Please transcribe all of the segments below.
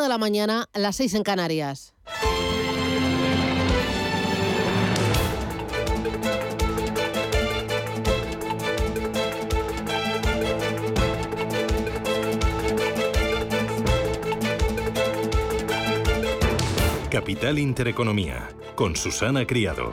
de la mañana, a las 6 en Canarias. Capital Intereconomía, con Susana Criado.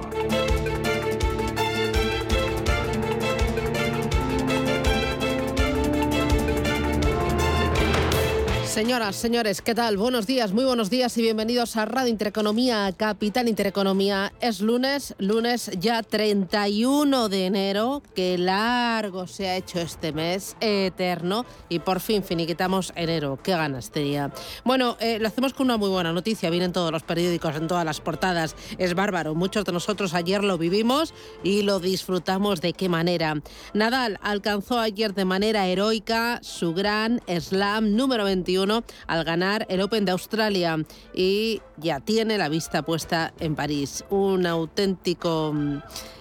Señoras, señores, ¿qué tal? Buenos días, muy buenos días y bienvenidos a Radio Intereconomía, Capital Intereconomía. Es lunes, lunes ya 31 de enero, que largo se ha hecho este mes, eterno, y por fin finiquitamos enero. Qué ganas tenía. Bueno, eh, lo hacemos con una muy buena noticia, vienen todos los periódicos, en todas las portadas. Es bárbaro, muchos de nosotros ayer lo vivimos y lo disfrutamos de qué manera. Nadal alcanzó ayer de manera heroica su gran slam número 21 al ganar el Open de Australia. Y ya tiene la vista puesta en París. Un auténtico mm,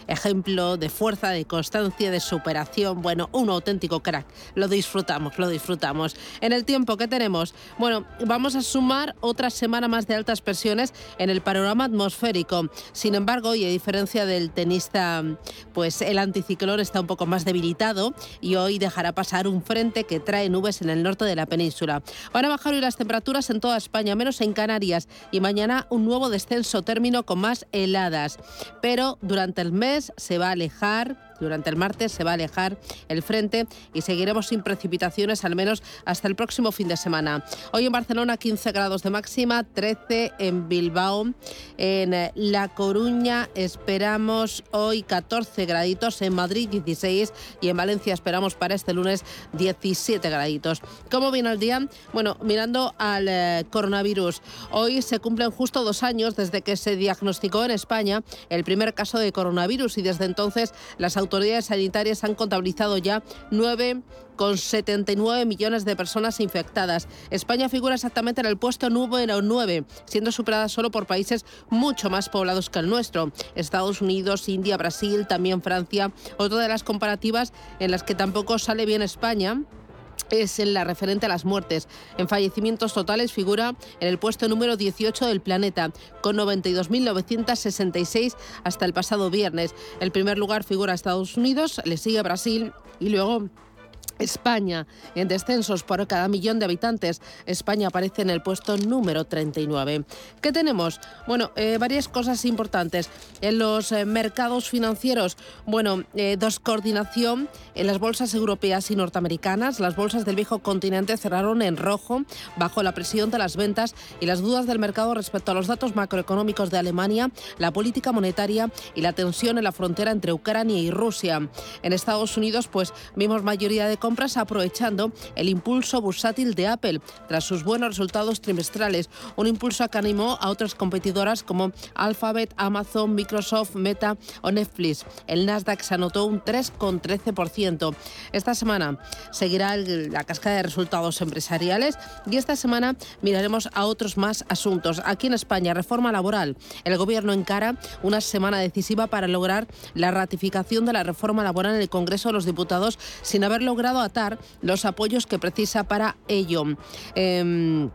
ejemplo de fuerza, de constancia, de superación. Bueno, un auténtico crack. Lo disfrutamos, lo disfrutamos. En el tiempo que tenemos, bueno, vamos a sumar otra semana más de altas presiones en el panorama atmosférico. Sin embargo, y a diferencia del tenista, pues el anticiclón está un poco más debilitado y hoy dejará pasar un frente que trae nubes en el norte de la península. Van a bajar hoy las temperaturas en toda España, menos en Canarias, y mañana un nuevo descenso término con más heladas. Pero durante el mes se va a alejar durante el martes se va a alejar el frente y seguiremos sin precipitaciones al menos hasta el próximo fin de semana. Hoy en Barcelona 15 grados de máxima, 13 en Bilbao. En eh, La Coruña esperamos hoy 14 graditos, en Madrid 16 y en Valencia esperamos para este lunes 17 graditos. ¿Cómo viene el día? Bueno, mirando al eh, coronavirus, hoy se cumplen justo dos años desde que se diagnosticó en España el primer caso de coronavirus y desde entonces las autoridades autoridades sanitarias han contabilizado ya 9,79 millones de personas infectadas. España figura exactamente en el puesto número 9, siendo superada solo por países mucho más poblados que el nuestro. Estados Unidos, India, Brasil, también Francia. Otra de las comparativas en las que tampoco sale bien España es la referente a las muertes. En fallecimientos totales figura en el puesto número 18 del planeta, con 92.966 hasta el pasado viernes. El primer lugar figura Estados Unidos, le sigue Brasil y luego España en descensos por cada millón de habitantes. España aparece en el puesto número 39. ¿Qué tenemos? Bueno, eh, varias cosas importantes. En los eh, mercados financieros, bueno, eh, descoordinación en las bolsas europeas y norteamericanas. Las bolsas del viejo continente cerraron en rojo bajo la presión de las ventas y las dudas del mercado respecto a los datos macroeconómicos de Alemania, la política monetaria y la tensión en la frontera entre Ucrania y Rusia. En Estados Unidos, pues vimos mayoría de compras aprovechando el impulso bursátil de Apple tras sus buenos resultados trimestrales, un impulso que animó a otras competidoras como Alphabet, Amazon, Microsoft, Meta o Netflix. El Nasdaq se anotó un 3,13%. Esta semana seguirá la cascada de resultados empresariales y esta semana miraremos a otros más asuntos. Aquí en España, reforma laboral. El gobierno encara una semana decisiva para lograr la ratificación de la reforma laboral en el Congreso de los Diputados sin haber logrado atar los apoyos que precisa para ello. Em,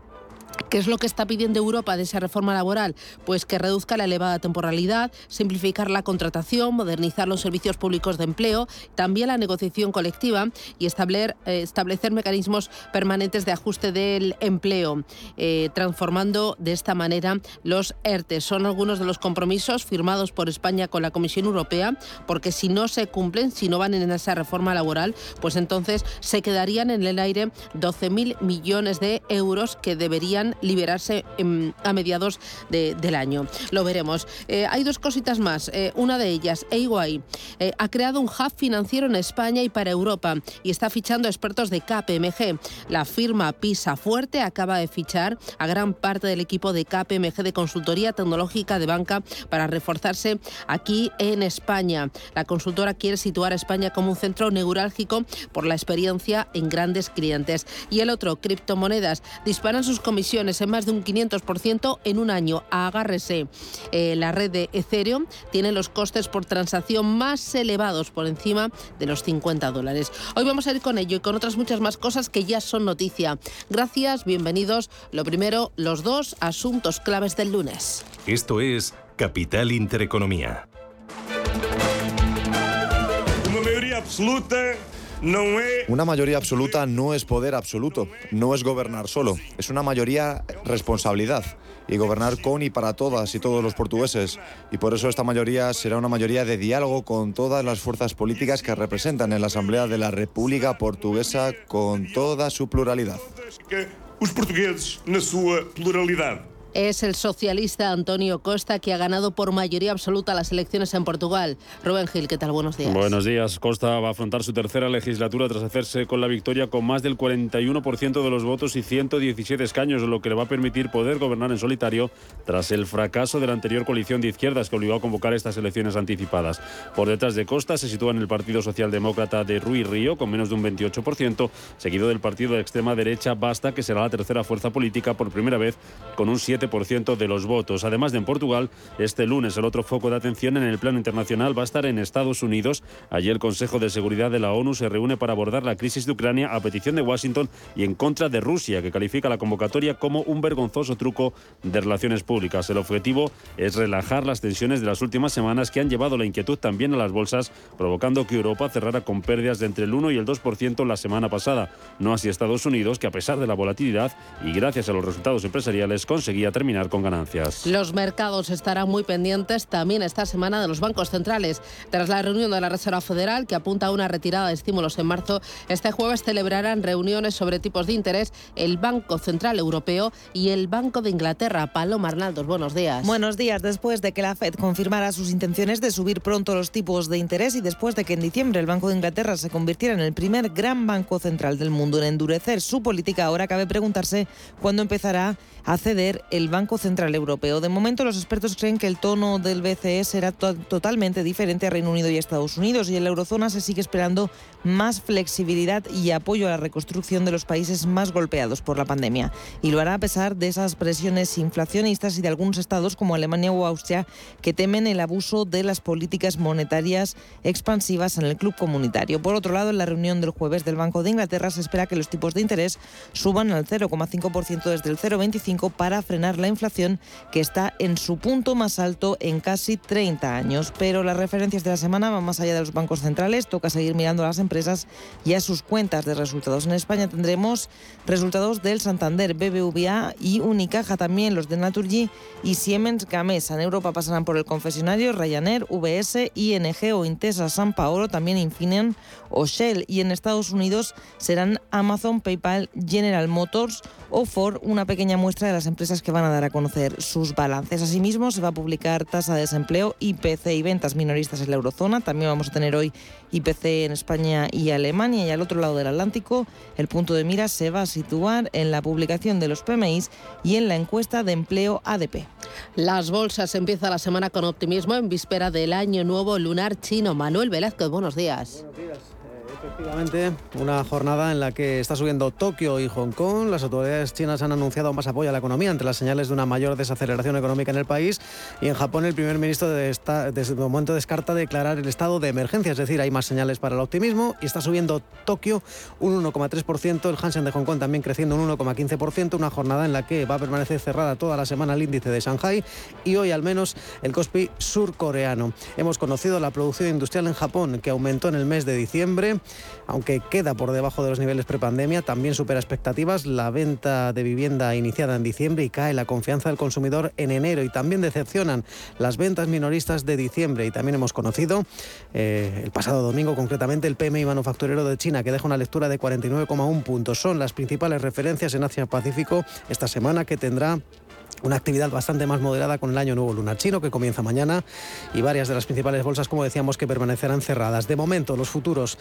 ¿Qué es lo que está pidiendo Europa de esa reforma laboral? Pues que reduzca la elevada temporalidad, simplificar la contratación, modernizar los servicios públicos de empleo, también la negociación colectiva y establecer, eh, establecer mecanismos permanentes de ajuste del empleo, eh, transformando de esta manera los ERTE. Son algunos de los compromisos firmados por España con la Comisión Europea, porque si no se cumplen, si no van en esa reforma laboral, pues entonces se quedarían en el aire 12.000 millones de euros que deberían liberarse a mediados del año. Lo veremos. Eh, hay dos cositas más. Eh, una de ellas, EY, eh, ha creado un hub financiero en España y para Europa y está fichando expertos de KPMG. La firma Pisa Fuerte acaba de fichar a gran parte del equipo de KPMG de consultoría tecnológica de banca para reforzarse aquí en España. La consultora quiere situar a España como un centro neurálgico por la experiencia en grandes clientes. Y el otro, criptomonedas, disparan sus comisiones en más de un 500% en un año. Agárrese. Eh, la red de Ethereum tiene los costes por transacción más elevados, por encima de los 50 dólares. Hoy vamos a ir con ello y con otras muchas más cosas que ya son noticia. Gracias, bienvenidos. Lo primero, los dos asuntos claves del lunes. Esto es Capital Intereconomía. Una mayoría absoluta. Una mayoría absoluta no es poder absoluto, no es gobernar solo, es una mayoría responsabilidad y gobernar con y para todas y todos los portugueses. Y por eso esta mayoría será una mayoría de diálogo con todas las fuerzas políticas que representan en la Asamblea de la República Portuguesa con toda su pluralidad. Los portugueses en su pluralidad. Es el socialista Antonio Costa que ha ganado por mayoría absoluta las elecciones en Portugal. Rubén Gil, ¿qué tal? Buenos días. Buenos días. Costa va a afrontar su tercera legislatura tras hacerse con la victoria con más del 41% de los votos y 117 escaños, lo que le va a permitir poder gobernar en solitario tras el fracaso de la anterior coalición de izquierdas que obligó a convocar estas elecciones anticipadas. Por detrás de Costa se sitúa en el Partido Socialdemócrata de Rui Río con menos de un 28%, seguido del partido de extrema derecha Basta, que será la tercera fuerza política por primera vez con un 7% de los votos. Además de en Portugal, este lunes el otro foco de atención en el plano internacional va a estar en Estados Unidos. Allí el Consejo de Seguridad de la ONU se reúne para abordar la crisis de Ucrania a petición de Washington y en contra de Rusia, que califica la convocatoria como un vergonzoso truco de relaciones públicas. El objetivo es relajar las tensiones de las últimas semanas que han llevado la inquietud también a las bolsas, provocando que Europa cerrara con pérdidas de entre el 1 y el 2% la semana pasada. No así Estados Unidos, que a pesar de la volatilidad y gracias a los resultados empresariales conseguía terminar con ganancias. Los mercados estarán muy pendientes también esta semana de los bancos centrales. Tras la reunión de la Reserva Federal, que apunta a una retirada de estímulos en marzo, este jueves celebrarán reuniones sobre tipos de interés el Banco Central Europeo y el Banco de Inglaterra. Paloma Arnaldos, buenos días. Buenos días. Después de que la Fed confirmara sus intenciones de subir pronto los tipos de interés y después de que en diciembre el Banco de Inglaterra se convirtiera en el primer gran banco central del mundo en endurecer su política, ahora cabe preguntarse cuándo empezará a ceder el Banco Central Europeo. De momento, los expertos creen que el tono del BCE será totalmente diferente a Reino Unido y Estados Unidos y en la eurozona se sigue esperando más flexibilidad y apoyo a la reconstrucción de los países más golpeados por la pandemia. Y lo hará a pesar de esas presiones inflacionistas y de algunos estados como Alemania o Austria que temen el abuso de las políticas monetarias expansivas en el club comunitario. Por otro lado, en la reunión del jueves del Banco de Inglaterra se espera que los tipos de interés suban al 0,5% desde el 0,25 para frenar la inflación que está en su punto más alto en casi 30 años. Pero las referencias de la semana van más allá de los bancos centrales. Toca seguir mirando a las empresas y a sus cuentas de resultados. En España tendremos resultados del Santander, BBVA y Unicaja también, los de Naturgy y Siemens Gamesa. En Europa pasarán por el confesionario Ryanair, VS, ING o Intesa San Paolo, también Infineon o Shell. Y en Estados Unidos serán Amazon, PayPal, General Motors o Ford, una pequeña muestra de las empresas que van a dar a conocer sus balances. Asimismo, se va a publicar tasa de desempleo, IPC y ventas minoristas en la eurozona. También vamos a tener hoy IPC en España y Alemania. Y al otro lado del Atlántico, el punto de mira se va a situar en la publicación de los PMIs y en la encuesta de empleo ADP. Las bolsas empiezan la semana con optimismo en víspera del año nuevo lunar chino. Manuel Velázquez, buenos días. Buenos días. Efectivamente, una jornada en la que está subiendo Tokio y Hong Kong. Las autoridades chinas han anunciado más apoyo a la economía entre las señales de una mayor desaceleración económica en el país. Y en Japón el primer ministro de esta, el momento descarta declarar el estado de emergencia, es decir, hay más señales para el optimismo. Y está subiendo Tokio un 1,3%, el Hansen de Hong Kong también creciendo un 1,15%. Una jornada en la que va a permanecer cerrada toda la semana el índice de Shanghai y hoy al menos el Kospi surcoreano. Hemos conocido la producción industrial en Japón que aumentó en el mes de diciembre aunque queda por debajo de los niveles prepandemia, también supera expectativas la venta de vivienda iniciada en diciembre y cae la confianza del consumidor en enero y también decepcionan las ventas minoristas de diciembre y también hemos conocido eh, el pasado domingo concretamente el PMI manufacturero de China que deja una lectura de 49,1 puntos. Son las principales referencias en Asia Pacífico esta semana que tendrá una actividad bastante más moderada con el año nuevo lunar chino que comienza mañana y varias de las principales bolsas, como decíamos, que permanecerán cerradas. De momento, los futuros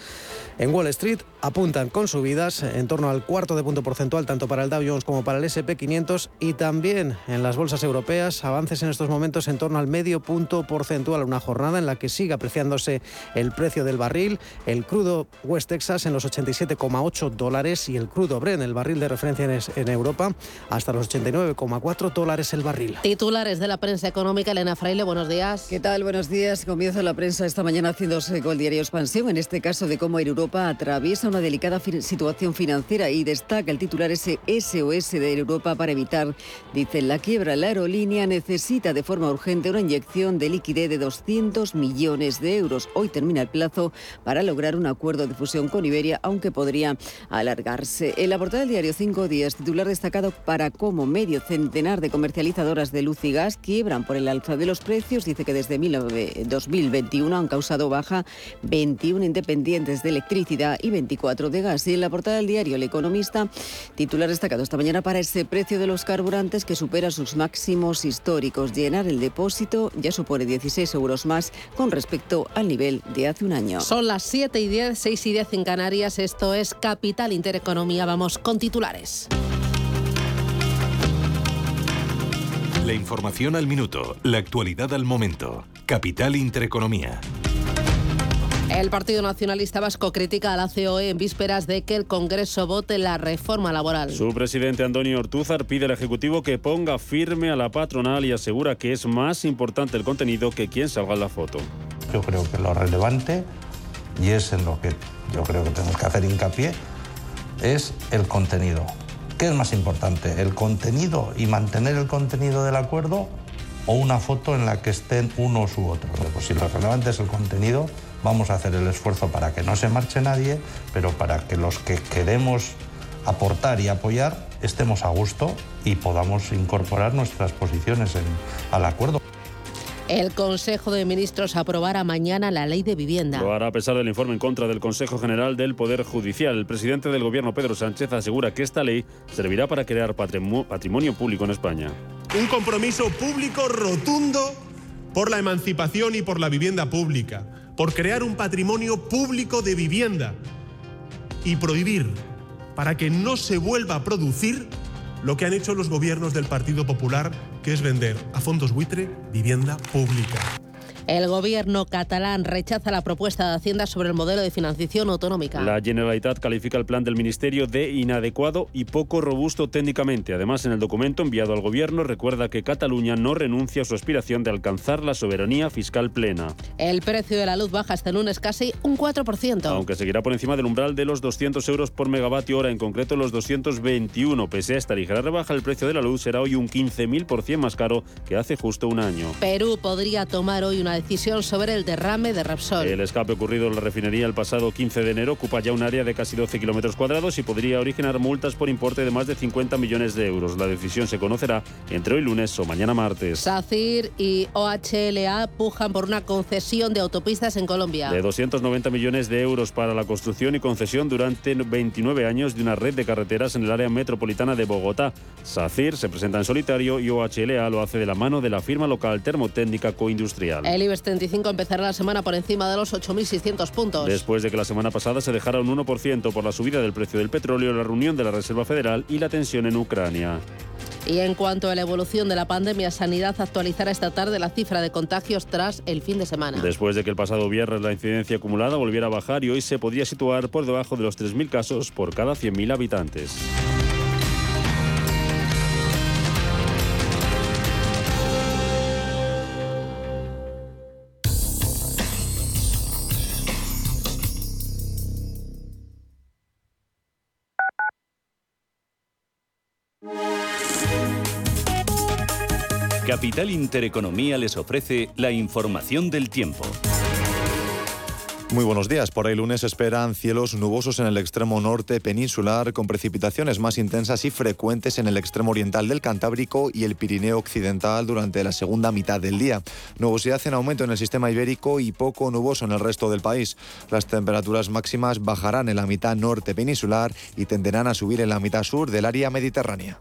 en Wall Street apuntan con subidas en torno al cuarto de punto porcentual, tanto para el Dow Jones como para el SP500 y también en las bolsas europeas, avances en estos momentos en torno al medio punto porcentual, una jornada en la que sigue apreciándose el precio del barril, el crudo West Texas en los 87,8 dólares y el crudo Brent, el barril de referencia en Europa, hasta los 89,4 dólares el barril. Titulares de la prensa económica, Elena Fraile, buenos días. ¿Qué tal? Buenos días. Comienza la prensa esta mañana haciéndose con el diario Expansión, en este caso de cómo Europa atraviesa una delicada situación financiera y destaca el titular ese SOS de Europa para evitar, dice, la quiebra. La aerolínea necesita de forma urgente una inyección de liquidez de 200 millones de euros. Hoy termina el plazo para lograr un acuerdo de fusión con Iberia, aunque podría alargarse. En la portada del diario Cinco Días, titular destacado para cómo medio centenar de comercializadoras de luz y gas quiebran por el alza de los precios. Dice que desde 2021 han causado baja 21 independientes de electricidad y 24 de gas. Y en la portada del diario El Economista, titular destacado esta mañana para ese precio de los carburantes que supera sus máximos históricos. Llenar el depósito ya supone 16 euros más con respecto al nivel de hace un año. Son las 7 y 10, 6 y 10 en Canarias. Esto es Capital Intereconomía. Vamos con titulares. La información al minuto, la actualidad al momento. Capital Intereconomía. El Partido Nacionalista Vasco critica a la COE en vísperas de que el Congreso vote la reforma laboral. Su presidente Antonio Ortúzar pide al Ejecutivo que ponga firme a la patronal y asegura que es más importante el contenido que quien salga en la foto. Yo creo que lo relevante, y es en lo que yo creo que tenemos que hacer hincapié, es el contenido. ¿Qué es más importante, el contenido y mantener el contenido del acuerdo o una foto en la que estén unos u otros? Pues si lo relevante es el contenido, vamos a hacer el esfuerzo para que no se marche nadie, pero para que los que queremos aportar y apoyar estemos a gusto y podamos incorporar nuestras posiciones al acuerdo. El Consejo de Ministros aprobará mañana la ley de vivienda. Lo hará a pesar del informe en contra del Consejo General del Poder Judicial. El presidente del Gobierno, Pedro Sánchez, asegura que esta ley servirá para crear patrimonio público en España. Un compromiso público rotundo por la emancipación y por la vivienda pública, por crear un patrimonio público de vivienda y prohibir para que no se vuelva a producir lo que han hecho los gobiernos del Partido Popular, que es vender a fondos buitre vivienda pública. El gobierno catalán rechaza la propuesta de Hacienda sobre el modelo de financiación autonómica. La Generalitat califica el plan del Ministerio de inadecuado y poco robusto técnicamente. Además, en el documento enviado al gobierno recuerda que Cataluña no renuncia a su aspiración de alcanzar la soberanía fiscal plena. El precio de la luz baja este lunes casi un 4%. Aunque seguirá por encima del umbral de los 200 euros por megavatio hora, en concreto los 221. Pese a esta ligera rebaja, el precio de la luz será hoy un 15.000% más caro que hace justo un año. Perú podría tomar hoy una decisión sobre el derrame de Repsol. El escape ocurrido en la refinería el pasado 15 de enero ocupa ya un área de casi 12 kilómetros cuadrados y podría originar multas por importe de más de 50 millones de euros. La decisión se conocerá entre hoy lunes o mañana martes. SACIR y OHLA pujan por una concesión de autopistas en Colombia. De 290 millones de euros para la construcción y concesión durante 29 años de una red de carreteras en el área metropolitana de Bogotá. SACIR se presenta en solitario y OHLA lo hace de la mano de la firma local termotécnica coindustrial. El IBEX 35 empezará la semana por encima de los 8.600 puntos. Después de que la semana pasada se dejara un 1% por la subida del precio del petróleo, la reunión de la Reserva Federal y la tensión en Ucrania. Y en cuanto a la evolución de la pandemia, Sanidad actualizará esta tarde la cifra de contagios tras el fin de semana. Después de que el pasado viernes la incidencia acumulada volviera a bajar y hoy se podría situar por debajo de los 3.000 casos por cada 100.000 habitantes. Capital Intereconomía les ofrece la información del tiempo. Muy buenos días. Por el lunes esperan cielos nubosos en el extremo norte peninsular, con precipitaciones más intensas y frecuentes en el extremo oriental del Cantábrico y el Pirineo occidental durante la segunda mitad del día. Nubosidad en aumento en el sistema ibérico y poco nuboso en el resto del país. Las temperaturas máximas bajarán en la mitad norte peninsular y tenderán a subir en la mitad sur del área mediterránea.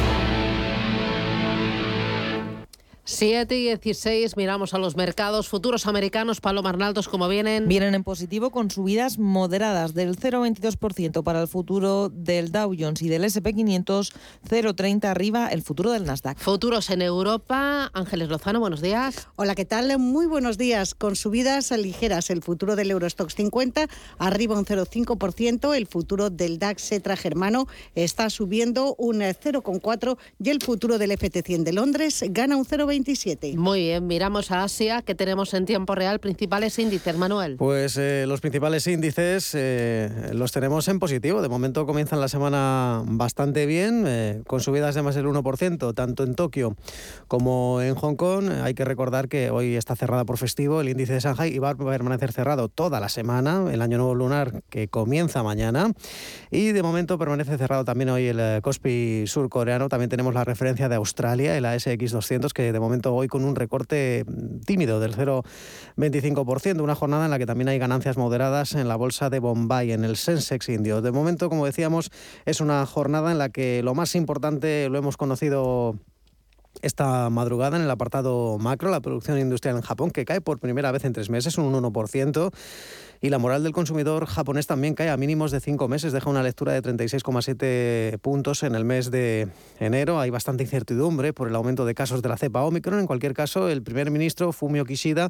7 y 16, miramos a los mercados futuros americanos. Paloma Arnaldos, ¿cómo vienen? Vienen en positivo con subidas moderadas del 0,22% para el futuro del Dow Jones y del SP500, 0,30 arriba el futuro del Nasdaq. Futuros en Europa. Ángeles Lozano, buenos días. Hola, ¿qué tal? Muy buenos días. Con subidas ligeras, el futuro del Eurostox 50 arriba un 0,5%, el futuro del DAX Setra Germano está subiendo un 0,4% y el futuro del FT100 de Londres gana un 0,20%. Muy bien, miramos a Asia, que tenemos en tiempo real principales índices, Manuel. Pues eh, los principales índices eh, los tenemos en positivo. De momento comienzan la semana bastante bien, eh, con subidas de más del 1%, tanto en Tokio como en Hong Kong. Hay que recordar que hoy está cerrada por festivo el índice de Shanghai y va a permanecer cerrado toda la semana, el año nuevo lunar que comienza mañana. Y de momento permanece cerrado también hoy el Kospi surcoreano. También tenemos la referencia de Australia, el ASX 200, que de momento hoy con un recorte tímido del 0,25%, una jornada en la que también hay ganancias moderadas en la bolsa de Bombay, en el Sensex indio. De momento, como decíamos, es una jornada en la que lo más importante lo hemos conocido esta madrugada en el apartado macro, la producción industrial en Japón, que cae por primera vez en tres meses, un 1%. Y la moral del consumidor japonés también cae a mínimos de cinco meses, deja una lectura de 36,7 puntos en el mes de enero. Hay bastante incertidumbre por el aumento de casos de la cepa Omicron. En cualquier caso, el primer ministro Fumio Kishida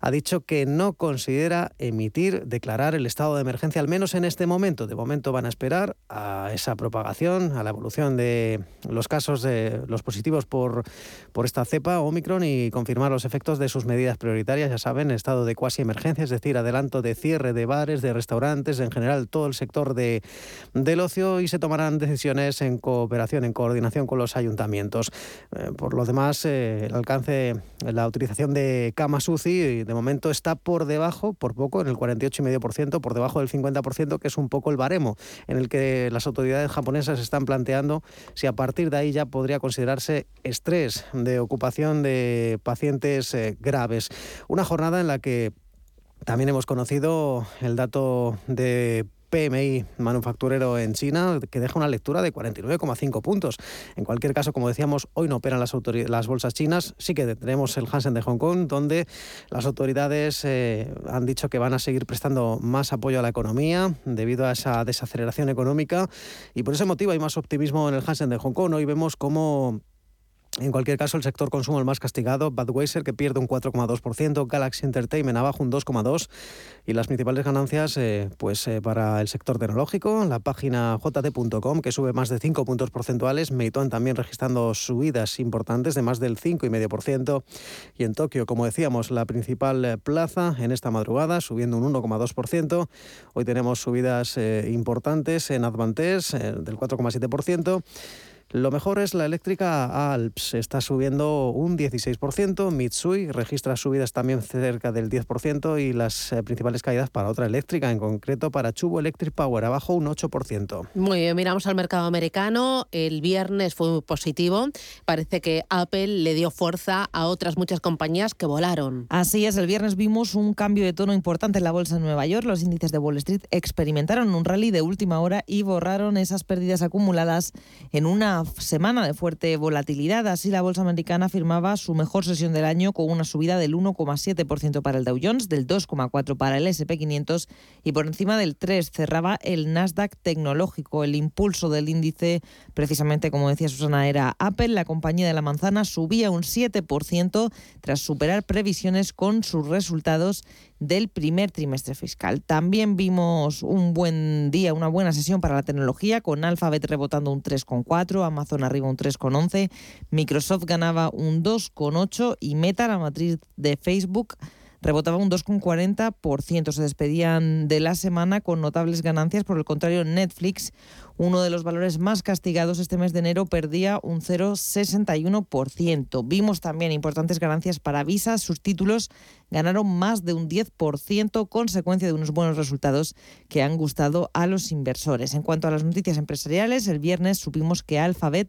ha dicho que no considera emitir, declarar el estado de emergencia, al menos en este momento. De momento van a esperar a esa propagación, a la evolución de los casos de los positivos por, por esta cepa Omicron y confirmar los efectos de sus medidas prioritarias. Ya saben, estado de cuasi emergencia, es decir, adelanto de cierre de bares, de restaurantes, en general todo el sector de, del ocio y se tomarán decisiones en cooperación, en coordinación con los ayuntamientos. Eh, por lo demás, eh, el alcance, la utilización de camas UCI de momento está por debajo, por poco, en el 48,5%, por debajo del 50%, que es un poco el baremo en el que las autoridades japonesas están planteando si a partir de ahí ya podría considerarse estrés de ocupación de pacientes eh, graves. Una jornada en la que también hemos conocido el dato de PMI manufacturero en China, que deja una lectura de 49,5 puntos. En cualquier caso, como decíamos, hoy no operan las, bolsas chinas. Sí que tenemos el Hansen de Hong Kong, donde las autoridades eh, han dicho que van a seguir prestando más apoyo a la economía debido a esa desaceleración económica. Y por ese motivo hay más optimismo en el Hansen de Hong Kong. Hoy vemos cómo en cualquier caso, el sector consumo el más castigado, Budweiser que pierde un 4,2%, Galaxy Entertainment abajo un 2,2% y las principales ganancias eh, pues eh, para el sector tecnológico, la página jt.com que sube más de 5 puntos porcentuales, Meituan también registrando subidas importantes de más del 5,5% y en Tokio, como decíamos, la principal eh, plaza en esta madrugada subiendo un 1,2%. Hoy tenemos subidas importantes en Advantes del 4,7%. Lo mejor es la eléctrica Alps, está subiendo un 16%, Mitsui registra subidas también cerca del 10% y las eh, principales caídas para otra eléctrica, en concreto para Chubo Electric Power, abajo un 8%. Muy bien, miramos al mercado americano, el viernes fue muy positivo, parece que Apple le dio fuerza a otras muchas compañías que volaron. Así es, el viernes vimos un cambio de tono importante en la bolsa de Nueva York, los índices de Wall Street experimentaron un rally de última hora y borraron esas pérdidas acumuladas en una semana de fuerte volatilidad. Así, la bolsa americana firmaba su mejor sesión del año con una subida del 1,7% para el Dow Jones, del 2,4% para el SP500 y por encima del 3% cerraba el Nasdaq tecnológico. El impulso del índice, precisamente como decía Susana, era Apple. La compañía de la manzana subía un 7% tras superar previsiones con sus resultados del primer trimestre fiscal. También vimos un buen día, una buena sesión para la tecnología, con Alphabet rebotando un 3,4, Amazon arriba un 3,11, Microsoft ganaba un 2,8 y Meta, la matriz de Facebook, rebotaba un 2,40%. Se despedían de la semana con notables ganancias. Por el contrario, Netflix, uno de los valores más castigados este mes de enero, perdía un 0,61%. Vimos también importantes ganancias para Visa. Sus títulos ganaron más de un 10%, consecuencia de unos buenos resultados que han gustado a los inversores. En cuanto a las noticias empresariales, el viernes supimos que Alphabet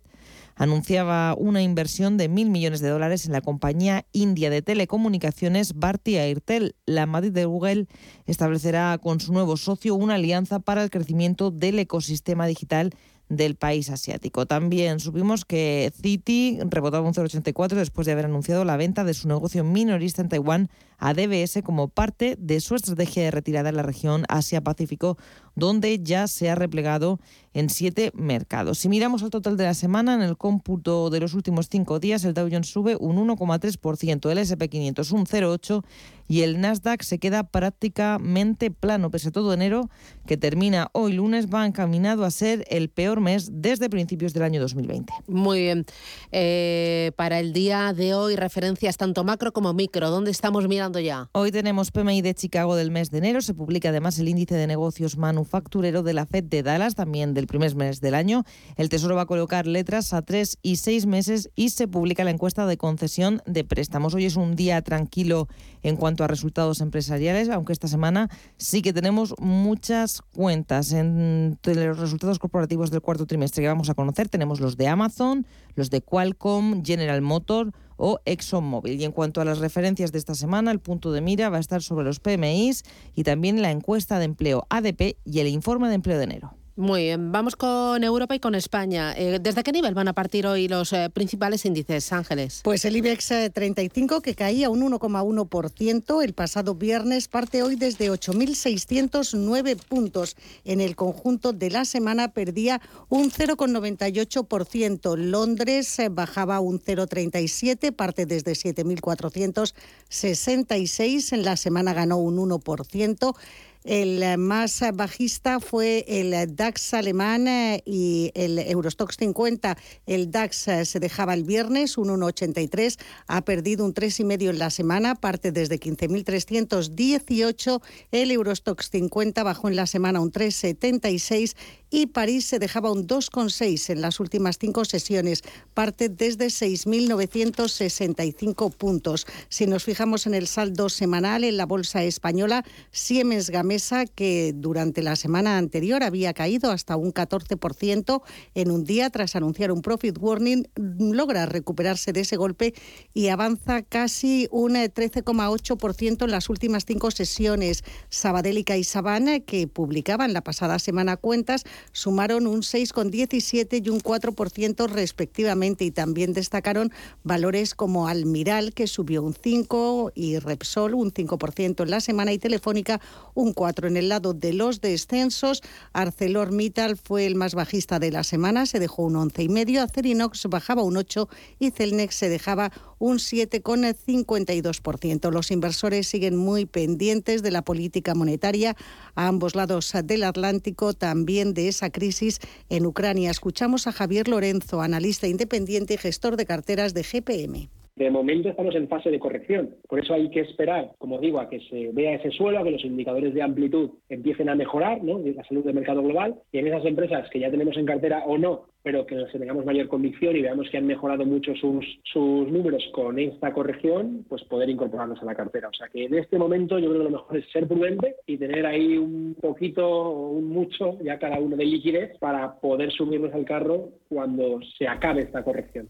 anunciaba una inversión de mil millones de dólares en la compañía india de telecomunicaciones Bharti Airtel. La Madrid de Google establecerá con su nuevo socio una alianza para el crecimiento del ecosistema digital del país asiático. También supimos que Citi rebotaba un 0,84 después de haber anunciado la venta de su negocio minorista en Taiwán a DBS como parte de su estrategia de retirada en la región Asia-Pacífico, donde ya se ha replegado en siete mercados. Si miramos al total de la semana, en el cómputo de los últimos cinco días, el Dow Jones sube un 1,3%, el SP500 un 0,8% y el Nasdaq se queda prácticamente plano, pese a todo enero, que termina hoy lunes, va encaminado a ser el peor mes desde principios del año 2020. Muy bien. Eh, para el día de hoy, referencias tanto macro como micro. ¿Dónde estamos mirando Hoy tenemos PMI de Chicago del mes de enero. Se publica además el índice de negocios manufacturero de la FED de Dallas, también del primer mes del año. El Tesoro va a colocar letras a tres y seis meses y se publica la encuesta de concesión de préstamos. Hoy es un día tranquilo en cuanto a resultados empresariales, aunque esta semana sí que tenemos muchas cuentas. Entre los resultados corporativos del cuarto trimestre que vamos a conocer tenemos los de Amazon, los de Qualcomm, General Motors o ExxonMobil. Y en cuanto a las referencias de esta semana, el punto de mira va a estar sobre los PMIs y también la encuesta de empleo ADP y el informe de empleo de enero. Muy bien, vamos con Europa y con España. Eh, ¿Desde qué nivel van a partir hoy los eh, principales índices, Ángeles? Pues el IBEX 35, eh, que caía un 1,1% el pasado viernes, parte hoy desde 8.609 puntos. En el conjunto de la semana perdía un 0,98%. Londres bajaba un 0,37, parte desde 7.466. En la semana ganó un 1%. El más bajista fue el DAX alemán eh, y el Eurostox 50. El DAX eh, se dejaba el viernes un 1,83, ha perdido un 3,5 en la semana, parte desde 15.318. El Eurostox 50 bajó en la semana un 3,76 y París se dejaba un 2,6 en las últimas cinco sesiones, parte desde 6.965 puntos. Si nos fijamos en el saldo semanal en la bolsa española, Siemens Gamesa, que durante la semana anterior había caído hasta un 14% en un día tras anunciar un profit warning, logra recuperarse de ese golpe y avanza casi un 13,8% en las últimas cinco sesiones. Sabadell y Sabana, que publicaban la pasada semana cuentas, sumaron un 6,17 y un 4% respectivamente y también destacaron valores como Almiral, que subió un 5 y Repsol un 5% en la semana y Telefónica un 4. En el lado de los descensos, ArcelorMittal fue el más bajista de la semana, se dejó un 11,5, Acerinox bajaba un 8 y Celnex se dejaba un 7,52%. Los inversores siguen muy pendientes de la política monetaria a ambos lados del Atlántico, también de esa crisis en Ucrania. Escuchamos a Javier Lorenzo, analista independiente y gestor de carteras de GPM. De momento estamos en fase de corrección, por eso hay que esperar, como digo, a que se vea ese suelo, a que los indicadores de amplitud empiecen a mejorar, ¿no? la salud del mercado global, y en esas empresas que ya tenemos en cartera o no, pero que tengamos mayor convicción y veamos que han mejorado mucho sus, números con esta corrección, pues poder incorporarlos a la cartera. O sea que en este momento yo creo que lo mejor es ser prudente y tener ahí un poquito o un mucho, ya cada uno de liquidez, para poder subirnos al carro cuando se acabe esta corrección.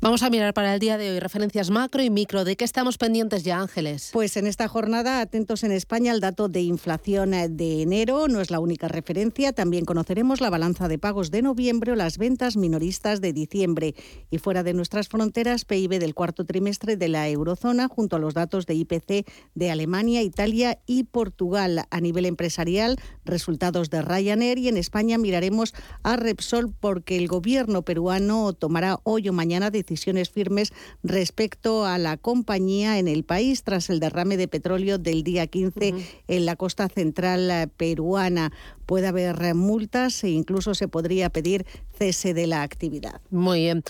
Vamos a mirar para el día de hoy referencias macro y micro. ¿De qué estamos pendientes ya, Ángeles? Pues en esta jornada, atentos en España al dato de inflación de enero. No es la única referencia. También conoceremos la balanza de pagos de noviembre o las ventas minoristas de diciembre. Y fuera de nuestras fronteras, PIB del cuarto trimestre de la eurozona, junto a los datos de IPC de Alemania, Italia y Portugal. A nivel empresarial, resultados de Ryanair y en España miraremos a Repsol porque el gobierno peruano tomará hoy o mañana de decisiones firmes respecto a la compañía en el país tras el derrame de petróleo del día 15 en la costa central eh, peruana. Puede haber multas e incluso se podría pedir cese de la actividad. Muy bien.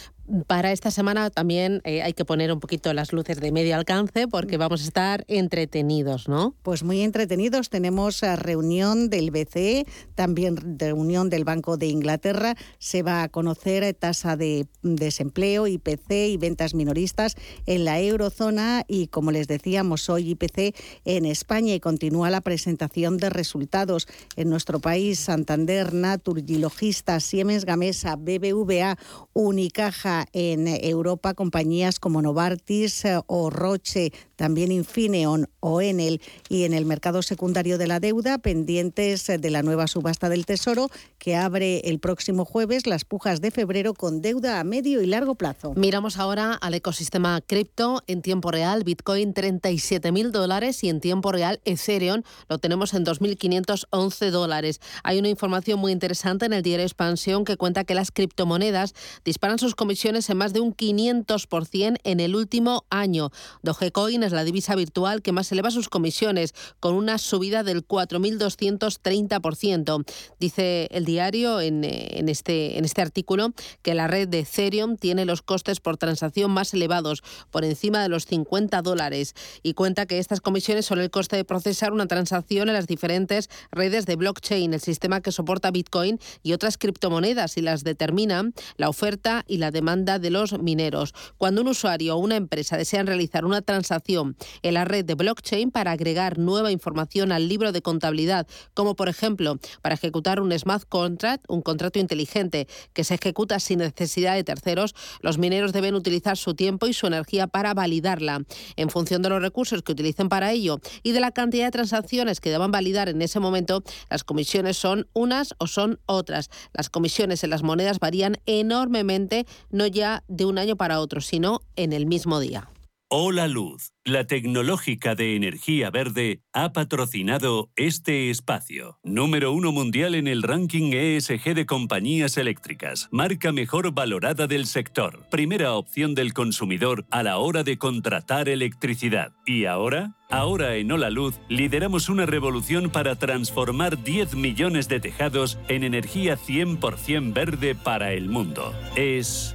Para esta semana también eh, hay que poner un poquito las luces de medio alcance porque vamos a estar entretenidos, ¿no? Pues muy entretenidos. Tenemos eh, reunión del BCE, también reunión del Banco de Inglaterra. Se va a conocer eh, tasa de desempleo, IPC y ventas minoristas en la eurozona y, como les decíamos, hoy IPC en España y continúa la presentación de resultados en nuestro país. Santander, Naturgy, Logista, Siemens Gamesa, BBVA, Unicaja, en Europa compañías como Novartis eh, o Roche, también Infineon o Enel y en el mercado secundario de la deuda pendientes de la nueva subasta del Tesoro que abre el próximo jueves las pujas de febrero con deuda a medio y largo plazo. Miramos ahora al ecosistema cripto en tiempo real, Bitcoin 37 mil dólares y en tiempo real Ethereum lo tenemos en 2.511 dólares. Hay una información muy interesante en el diario Expansión que cuenta que las criptomonedas disparan sus comisiones en más de un 500% en el último año. Dogecoin es la divisa virtual que más eleva sus comisiones, con una subida del 4.230%. Dice el diario en, en, este, en este artículo que la red de Ethereum tiene los costes por transacción más elevados, por encima de los 50 dólares, y cuenta que estas comisiones son el coste de procesar una transacción en las diferentes redes de blockchain, el sistema que soporta Bitcoin y otras criptomonedas, y las determinan la oferta y la demanda de los mineros. Cuando un usuario o una empresa desean realizar una transacción en la red de blockchain para agregar nueva información al libro de contabilidad, como por ejemplo para ejecutar un smart contract, un contrato inteligente que se ejecuta sin necesidad de terceros, los mineros deben utilizar su tiempo y su energía para validarla. En función de los recursos que utilicen para ello y de la cantidad de transacciones que deban validar en ese momento, las comisiones son unas o son otras. Las comisiones en las monedas varían enormemente, no ya de un año para otro, sino en el mismo día. Hola Luz, la tecnológica de energía verde, ha patrocinado este espacio. Número uno mundial en el ranking ESG de compañías eléctricas. Marca mejor valorada del sector. Primera opción del consumidor a la hora de contratar electricidad. ¿Y ahora? Ahora en Hola Luz lideramos una revolución para transformar 10 millones de tejados en energía 100% verde para el mundo. Es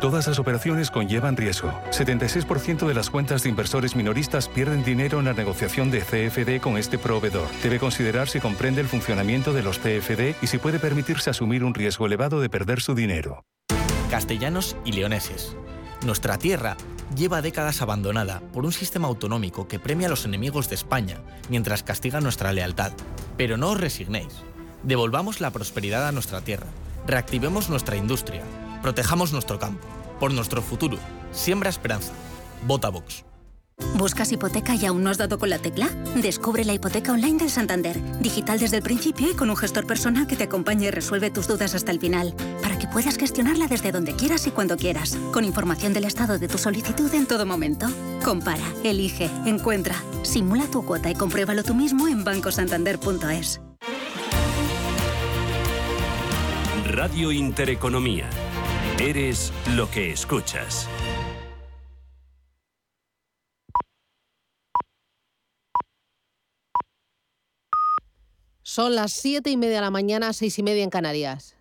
Todas las operaciones conllevan riesgo. 76% de las cuentas de inversores minoristas pierden dinero en la negociación de CFD con este proveedor. Debe considerar si comprende el funcionamiento de los CFD y si puede permitirse asumir un riesgo elevado de perder su dinero. Castellanos y leoneses. Nuestra tierra lleva décadas abandonada por un sistema autonómico que premia a los enemigos de España mientras castiga nuestra lealtad. Pero no os resignéis. Devolvamos la prosperidad a nuestra tierra. Reactivemos nuestra industria Protejamos nuestro campo. Por nuestro futuro. Siembra esperanza. Vota Vox. ¿Buscas hipoteca y aún no has dado con la tecla? Descubre la hipoteca online del Santander. Digital desde el principio y con un gestor personal que te acompañe y resuelve tus dudas hasta el final. Para que puedas gestionarla desde donde quieras y cuando quieras. Con información del estado de tu solicitud en todo momento. Compara, elige, encuentra. Simula tu cuota y compruébalo tú mismo en bancosantander.es. Radio Intereconomía. Eres lo que escuchas. Son las siete y media de la mañana, seis y media en Canarias.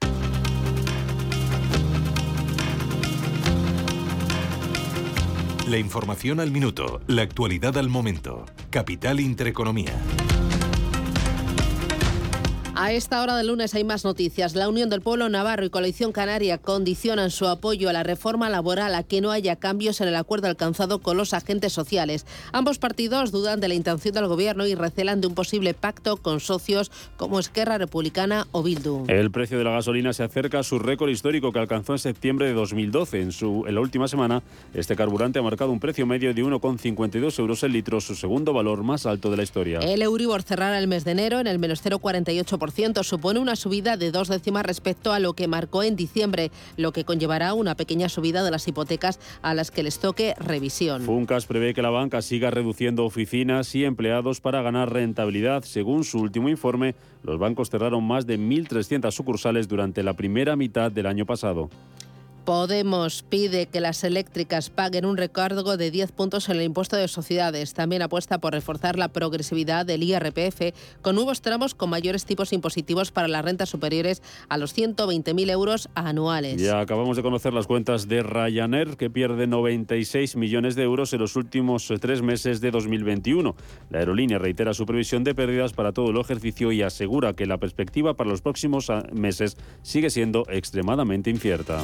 La información al minuto, la actualidad al momento. Capital Intereconomía. A esta hora del lunes hay más noticias. La Unión del Pueblo Navarro y Coalición Canaria condicionan su apoyo a la reforma laboral a que no haya cambios en el acuerdo alcanzado con los agentes sociales. Ambos partidos dudan de la intención del gobierno y recelan de un posible pacto con socios como Esquerra Republicana o Bildu. El precio de la gasolina se acerca a su récord histórico que alcanzó en septiembre de 2012. En, su, en la última semana, este carburante ha marcado un precio medio de 1,52 euros el litro, su segundo valor más alto de la historia. El Euribor cerrará el mes de enero en el menos 0,48% supone una subida de dos décimas respecto a lo que marcó en diciembre, lo que conllevará una pequeña subida de las hipotecas a las que les toque revisión. Funcas prevé que la banca siga reduciendo oficinas y empleados para ganar rentabilidad. Según su último informe, los bancos cerraron más de 1.300 sucursales durante la primera mitad del año pasado. Podemos pide que las eléctricas paguen un recargo de 10 puntos en el impuesto de sociedades. También apuesta por reforzar la progresividad del IRPF con nuevos tramos con mayores tipos impositivos para las rentas superiores a los 120.000 euros anuales. Ya acabamos de conocer las cuentas de Ryanair, que pierde 96 millones de euros en los últimos tres meses de 2021. La aerolínea reitera su previsión de pérdidas para todo el ejercicio y asegura que la perspectiva para los próximos meses sigue siendo extremadamente incierta.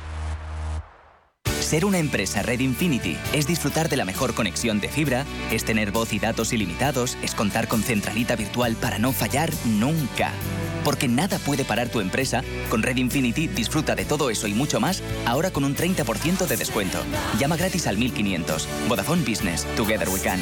Ser una empresa Red Infinity es disfrutar de la mejor conexión de fibra, es tener voz y datos ilimitados, es contar con centralita virtual para no fallar nunca. Porque nada puede parar tu empresa, con Red Infinity disfruta de todo eso y mucho más, ahora con un 30% de descuento. Llama gratis al 1500. Vodafone Business. Together we can.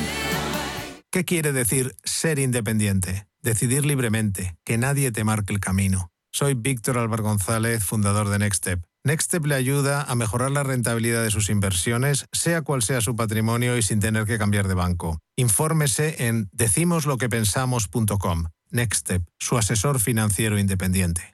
¿Qué quiere decir ser independiente? Decidir libremente, que nadie te marque el camino. Soy Víctor Álvaro González, fundador de Nextstep. Nextstep le ayuda a mejorar la rentabilidad de sus inversiones, sea cual sea su patrimonio y sin tener que cambiar de banco. Infórmese en decimosloquepensamos.com. Nextstep, su asesor financiero independiente.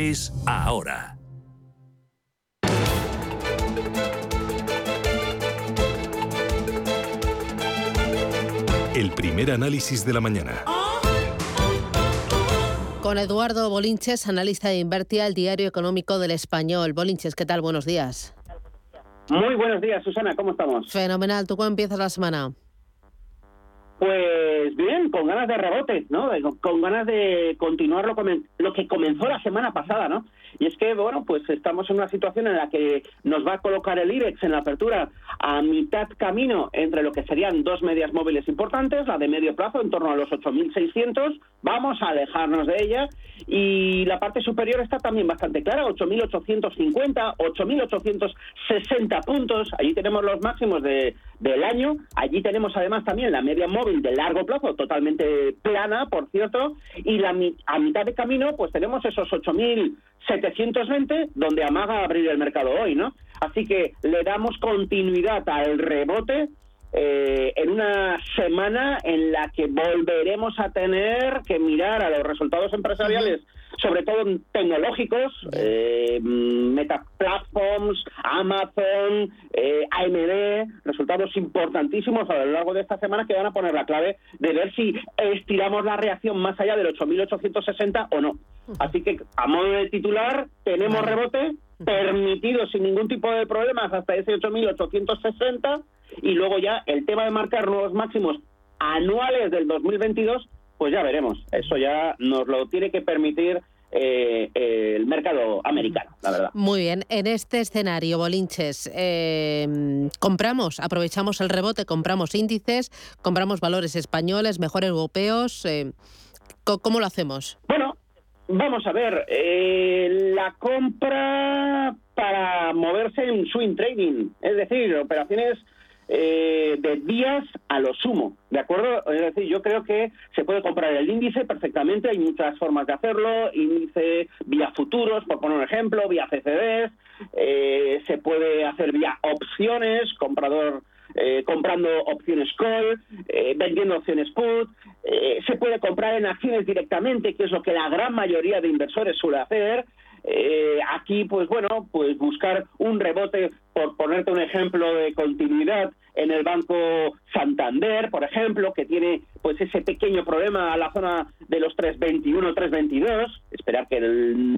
ahora. El primer análisis de la mañana. Con Eduardo Bolinches, analista de Invertia, el diario económico del español. Bolinches, ¿qué tal? Buenos días. Muy buenos días, Susana, ¿cómo estamos? Fenomenal. ¿Tú cómo empiezas la semana? Pues bien, con ganas de rebote, ¿no? Con ganas de continuar lo, lo que comenzó la semana pasada, ¿no? Y es que, bueno, pues estamos en una situación en la que nos va a colocar el IBEX en la apertura a mitad camino entre lo que serían dos medias móviles importantes, la de medio plazo en torno a los 8.600, vamos a alejarnos de ella, y la parte superior está también bastante clara, 8.850, 8.860 puntos, allí tenemos los máximos de, del año, allí tenemos además también la media móvil de largo plazo, totalmente plana, por cierto, y la, a mitad de camino pues tenemos esos 8.000 720, donde amaga abrir el mercado hoy, ¿no? Así que le damos continuidad al rebote eh, en una semana en la que volveremos a tener que mirar a los resultados empresariales, sobre todo tecnológicos, eh, Meta Platforms, Amazon, eh, AMD, resultados importantísimos a lo largo de esta semana que van a poner la clave de ver si estiramos la reacción más allá del 8.860 o no. Así que, a modo de titular, tenemos rebote permitido sin ningún tipo de problemas hasta ese 8.860 y luego ya el tema de marcar nuevos máximos anuales del 2022, pues ya veremos. Eso ya nos lo tiene que permitir eh, el mercado americano, la verdad. Muy bien, en este escenario, Bolinches, eh, compramos, aprovechamos el rebote, compramos índices, compramos valores españoles, mejor europeos. Eh, ¿Cómo lo hacemos? Bueno, Vamos a ver, la compra para moverse en swing trading, es decir, operaciones eh, de días a lo sumo, ¿de acuerdo? Es decir, yo creo que se puede comprar el índice perfectamente, hay muchas formas de hacerlo, índice vía futuros, por poner un ejemplo, vía CCDs, eh, se puede hacer vía opciones, comprador eh, comprando opciones call, vendiendo opciones put, se puede comprar en acciones directamente, que es lo que la gran mayoría de inversores suele hacer, eh, aquí, pues bueno, pues buscar un rebote, por ponerte un ejemplo de continuidad, en el Banco Santander, por ejemplo, que tiene pues ese pequeño problema a la zona de los 321, 322, esperar que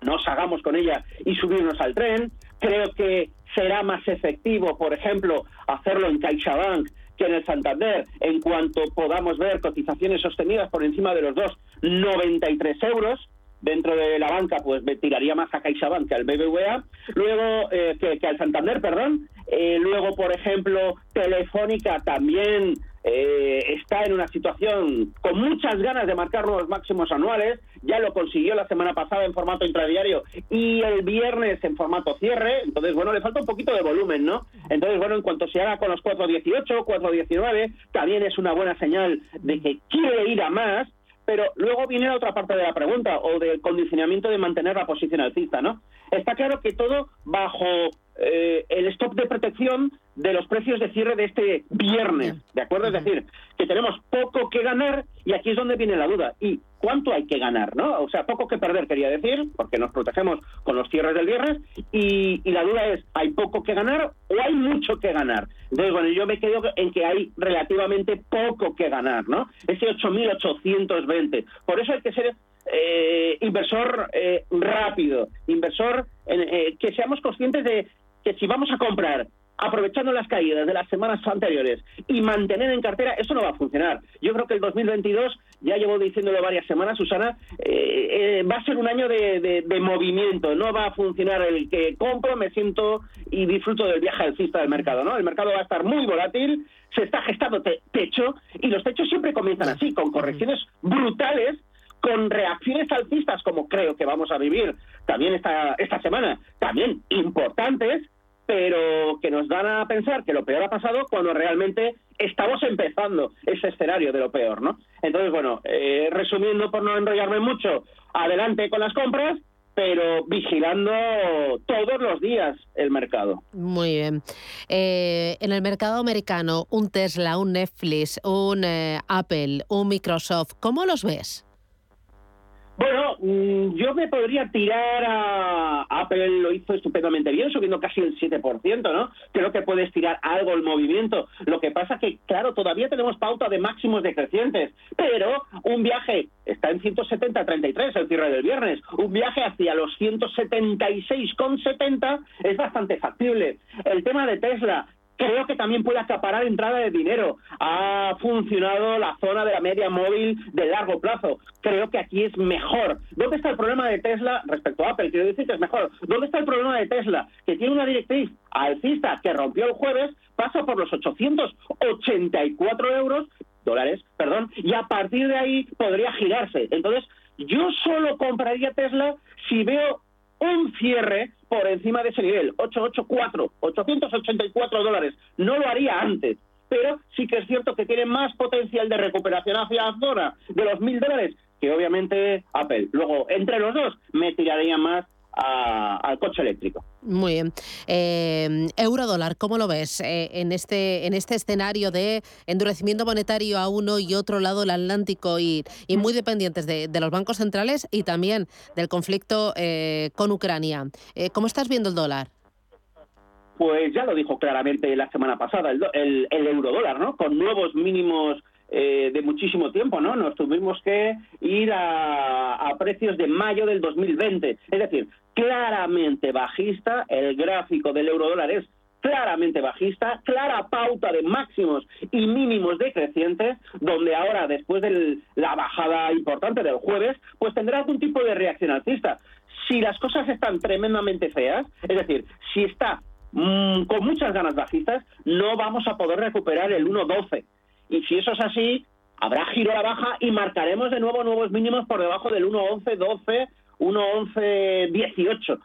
nos hagamos con ella y subirnos al tren. Creo que será más efectivo, por ejemplo, hacerlo en CaixaBank que en el Santander, en cuanto podamos ver cotizaciones sostenidas por encima de los 2,93 euros dentro de la banca, pues me tiraría más a CaixaBank que al BBVA, luego eh, que, al Santander, perdón. Eh, luego, por ejemplo, Telefónica también eh, está en una situación con muchas ganas de marcar nuevos máximos anuales. Ya lo consiguió la semana pasada en formato intradiario y el viernes en formato cierre. Entonces, bueno, le falta un poquito de volumen, ¿no? Entonces, bueno, en cuanto se haga con los 4.18, 4.19, también es una buena señal de que quiere ir a más pero luego viene la otra parte de la pregunta, o del condicionamiento de mantener la posición alcista, ¿no? Está claro que todo bajo eh, el stop de protección de los precios de cierre de este viernes, ¿de acuerdo? Es decir, que tenemos poco que ganar y aquí es donde viene la duda. ¿Y cuánto hay que ganar, no? O sea, poco que perder, quería decir, porque nos protegemos con los cierres del viernes y, y la duda es, ¿hay poco que ganar o hay mucho que ganar? Entonces, bueno, yo me quedo en que hay relativamente poco que ganar, ¿no? Ese 8.820. Por eso hay que ser eh, inversor eh, rápido, inversor eh, que seamos conscientes de que si vamos a comprar aprovechando las caídas de las semanas anteriores y mantener en cartera, eso no va a funcionar. Yo creo que el 2022, ya llevo diciéndolo varias semanas, Susana, va a ser un año de, movimiento, no va a funcionar el que compro, me siento y disfruto del viaje alcista del mercado, ¿no? El mercado va a estar muy volátil, se está gestando techo y los techos siempre comienzan así, con correcciones brutales con reacciones alcistas como creo que vamos a vivir también esta, esta semana, también importantes, pero que nos dan a pensar que lo peor ha pasado cuando realmente estamos empezando ese escenario de lo peor, ¿no? Entonces, bueno, eh, resumiendo por no enrollarme mucho, adelante con las compras, pero vigilando todos los días el mercado. Muy bien. Eh, en el mercado americano, un Tesla, un Netflix, un eh, Apple, un Microsoft, ¿cómo los ves? Bueno, mm, yo me podría tirar a Apple, lo hizo estupendamente bien, subiendo casi el 7%, ¿no? Creo que puede estirar algo el movimiento. Lo que pasa que, claro, todavía tenemos pauta de máximos decrecientes, pero un viaje está en 170.33 el cierre del viernes, un viaje hacia los 176,70 es bastante factible. El tema de Tesla, creo que también puede acaparar entrada de dinero. Ha funcionado la zona de la media móvil de largo plazo. Creo que aquí es mejor. ¿Dónde está el problema de Tesla respecto a Apple? Quiero decir que es mejor. ¿Dónde está el problema de Tesla? Que tiene una directriz alcista que rompió el jueves, pasa por los 884 euros, dólares, perdón, y a partir de ahí podría girarse. Entonces, yo solo compraría Tesla si veo un cierre por encima de ese nivel, 884, 884 dólares. No lo haría antes, pero sí que es cierto que tiene más potencial de recuperación hacia la zona de los mil dólares que obviamente Apple. Luego, entre los dos, me tiraría más al coche eléctrico. Muy bien. Eh, euro dólar, ¿cómo lo ves eh, en, este, en este escenario de endurecimiento monetario a uno y otro lado del Atlántico y, muy dependientes de, los bancos centrales y también del conflicto eh, con Ucrania? ¿Cómo estás viendo el dólar? Pues ya lo dijo claramente la semana pasada, el, el, el euro dólar, ¿no? Con nuevos mínimos eh, de muchísimo tiempo, ¿no? Nos tuvimos que ir a, precios de mayo del 2020. Es decir, claramente bajista, el gráfico del euro dólar es claramente bajista, clara pauta de máximos y mínimos decrecientes, donde ahora, después de la bajada importante del jueves, pues tendrá algún tipo de reacción alcista. Si las cosas están tremendamente feas, es decir, si está mm, con muchas ganas bajistas, no vamos a poder recuperar el 1.12 y si eso es así, habrá giro a la baja y marcaremos de nuevo nuevos mínimos por debajo del 1.11, 12, 1.11, 18.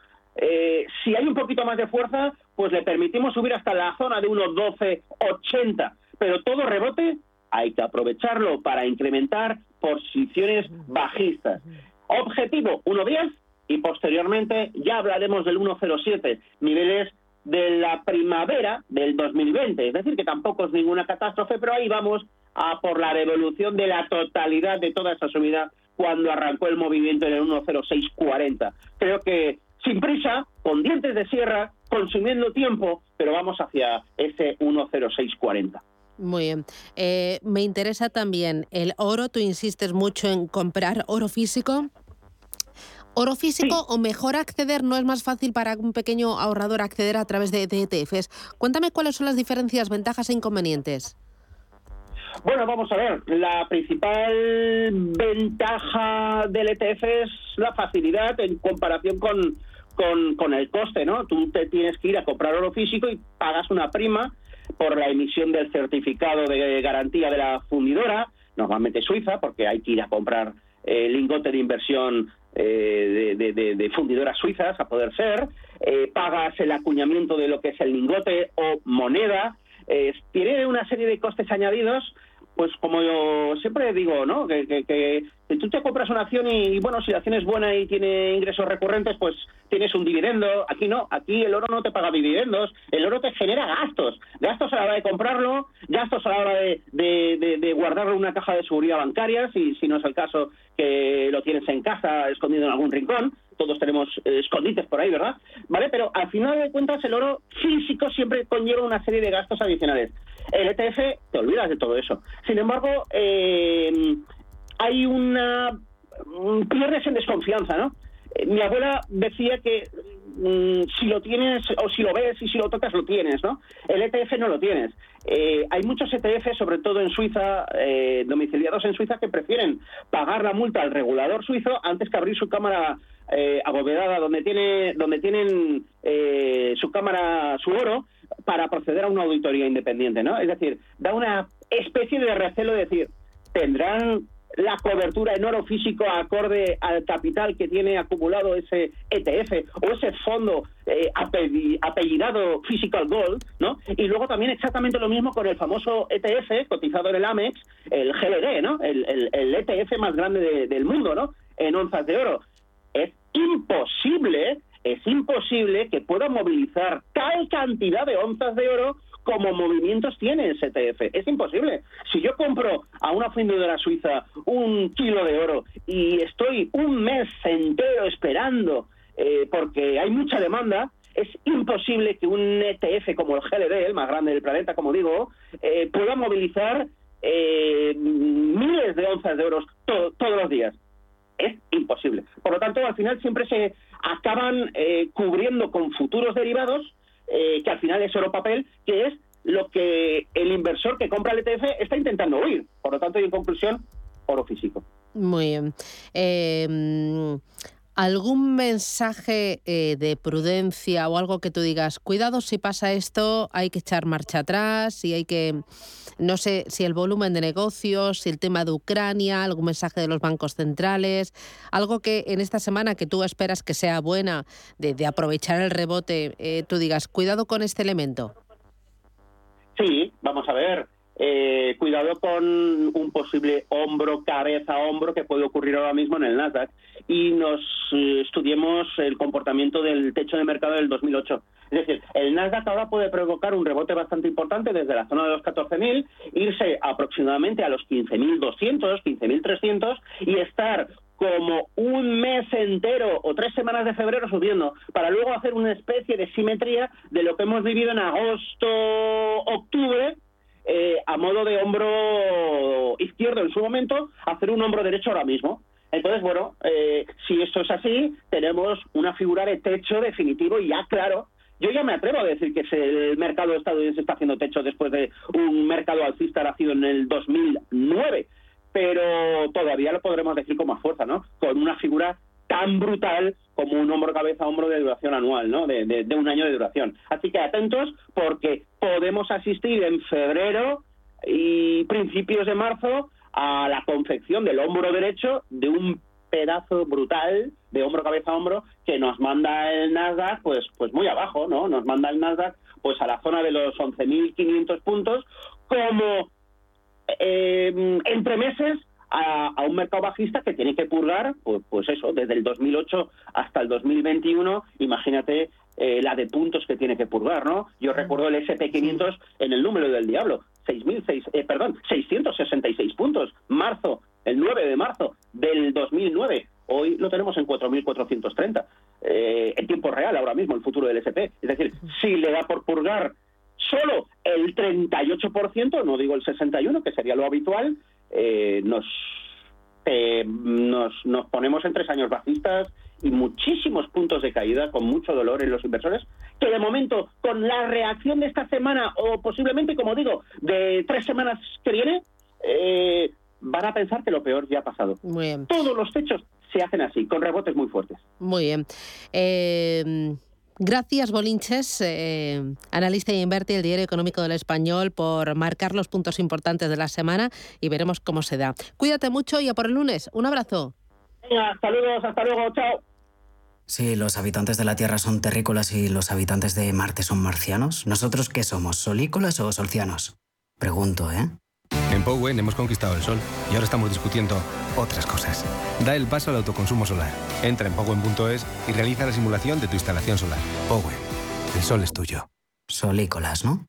si hay un poquito más de fuerza, pues le permitimos subir hasta la zona de 1.12, 80. Pero todo rebote hay que aprovecharlo para incrementar posiciones bajistas. Objetivo 1.10 y posteriormente ya hablaremos del 1.07, niveles de la primavera del 2020. Es decir, que tampoco es ninguna catástrofe, pero ahí vamos a por la devolución de la totalidad de toda esa subida cuando arrancó el movimiento en el 10640. Creo que sin prisa, con dientes de sierra, consumiendo tiempo, pero vamos hacia ese 10640. Muy bien. Eh, me interesa también el oro. Tú insistes mucho en comprar oro físico. ¿Oro físico o mejor acceder? ¿No es más fácil para un pequeño ahorrador acceder a través de ETFs? Cuéntame cuáles son las diferencias, ventajas e inconvenientes. Bueno, vamos a ver. La principal ventaja del ETF es la facilidad en comparación con, con, con, el coste, ¿no? Tú te tienes que ir a comprar oro físico y pagas una prima por la emisión del certificado de garantía de la fundidora, normalmente suiza, porque hay que ir a comprar el lingote de inversión eh, de, fundidoras suizas, a poder ser, eh, pagas el acuñamiento de lo que es el lingote o moneda, eh, tiene una serie de costes añadidos pues como yo siempre digo, ¿no? Que, que, tú te compras una acción y, bueno, si la acción es buena y tiene ingresos recurrentes, pues tienes un dividendo. Aquí no, aquí el oro no te paga dividendos, el oro te genera gastos. Gastos a la hora de comprarlo, gastos a la hora de, de, guardarlo en una caja de seguridad bancaria, si, si no es el caso que lo tienes en casa escondido en algún rincón todos tenemos eh, escondites por ahí, ¿verdad? ¿Vale? Pero al final de cuentas el oro físico siempre conlleva una serie de gastos adicionales. El ETF te olvidas de todo eso. Sin embargo, eh, hay una... pierdes en desconfianza, ¿no? Eh, mi abuela decía que mm, si lo tienes o si lo ves y si lo tocas lo tienes, ¿no? El ETF no lo tienes. hay muchos ETF, sobre todo en Suiza, domiciliados en Suiza, que prefieren pagar la multa al regulador suizo antes que abrir su cámara eh, abovedada donde tiene donde tienen eh, su cámara su oro para proceder a una auditoría independiente no es decir da una especie de recelo de decir tendrán la cobertura en oro físico acorde al capital que tiene acumulado ese ETF o ese fondo eh, apellidado Physical Gold, ¿no? Y luego también exactamente lo mismo con el famoso ETF cotizado en el Amex, el GLD, ¿no? El, el, ETF más grande del mundo, ¿no? En onzas de oro es imposible, es imposible que pueda movilizar tal cantidad de onzas de oro como movimientos tiene ese ETF. Es imposible. Si yo compro a una fundidora suiza un kilo de oro y estoy un mes entero esperando eh, porque hay mucha demanda, es imposible que un ETF como el GLD, el más grande del planeta, como digo, eh, pueda movilizar eh, miles de onzas de oro todos los días es imposible. Por lo tanto, al final siempre se acaban eh, cubriendo con futuros derivados, eh, que al final es oro papel, que es lo que el inversor que compra el ETF está intentando oír. Por lo tanto, y en conclusión, oro físico. Muy bien. Eh, ¿Algún mensaje eh, de prudencia o algo que tú digas, cuidado si pasa esto, hay que echar marcha atrás y hay que, no sé, si el volumen de negocios, si el tema de Ucrania, algún mensaje de los bancos centrales, algo que en esta semana que tú esperas que sea buena, de, aprovechar el rebote, eh, tú digas, cuidado con este elemento? Sí, vamos a ver. Eh, cuidado con un posible hombro, cabeza, hombro que puede ocurrir ahora mismo en el Nasdaq y nos eh, estudiemos el comportamiento del techo de mercado del 2008. Es decir, el Nasdaq ahora puede provocar un rebote bastante importante desde la zona de los 14.000, irse aproximadamente a los 15.200, 15.300 y estar como un mes entero o tres semanas de febrero subiendo, para luego hacer una especie de simetría de lo que hemos vivido en agosto, octubre, eh, a modo de hombro izquierdo en su momento, hacer un hombro derecho ahora mismo. Entonces, bueno, eh, si esto es así, tenemos una figura de techo definitivo y ya claro. Yo ya me atrevo a decir que el mercado estadounidense está haciendo techo después de un mercado alcista nacido en el 2009, pero todavía lo podremos decir con más fuerza, ¿no? Con una figura tan brutal como un hombro cabeza hombro de duración anual, ¿no? De, un año de duración. Así que atentos porque podemos asistir en febrero y principios de marzo a la confección del hombro derecho de un pedazo brutal de hombro cabeza hombro que nos manda el Nasdaq pues pues muy abajo, ¿no? Nos manda el Nasdaq pues a la zona de los 11.500 puntos como eh, entre meses a, un mercado bajista que tiene que purgar, pues, pues eso, desde el 2008 hasta el 2021, imagínate eh, la de puntos que tiene que purgar, ¿no? Yo recuerdo el SP500 en el número del diablo, 6.000, eh, perdón, 666 puntos, marzo, el 9 de marzo del 2009. Hoy lo tenemos en 4.430. Eh, en tiempo real, ahora mismo, el futuro del SP. Es decir, si le da por purgar solo el 38%, no digo el 61%, que sería lo habitual, eh, nos, nos, nos ponemos en tres años bajistas y muchísimos puntos de caída con mucho dolor en los inversores que de momento con la reacción de esta semana o posiblemente como digo de tres semanas que viene eh, van a pensar que lo peor ya ha pasado. Todos los techos se hacen así con rebotes muy fuertes. Muy bien. Eh... Gracias, Bolinches, eh, analista y invertir el Diario Económico del Español, por marcar los puntos importantes de la semana y veremos cómo se da. Cuídate mucho y a por el lunes. Un abrazo. Venga, saludos, hasta luego, chao. Si los habitantes de la Tierra son terrícolas y los habitantes de Marte son marcianos, ¿nosotros qué somos, solícolas o solcianos? Pregunto, ¿eh? En Powen hemos conquistado el sol y ahora estamos discutiendo otras cosas. Da el paso al autoconsumo solar. Entra en powen.es y realiza la simulación de tu instalación solar. Powen, el sol es tuyo. Solícolas, ¿no?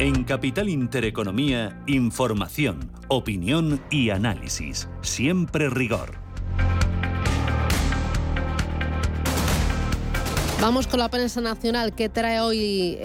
En Capital Intereconomía, información, opinión y análisis. Siempre rigor. Vamos con la prensa nacional que trae hoy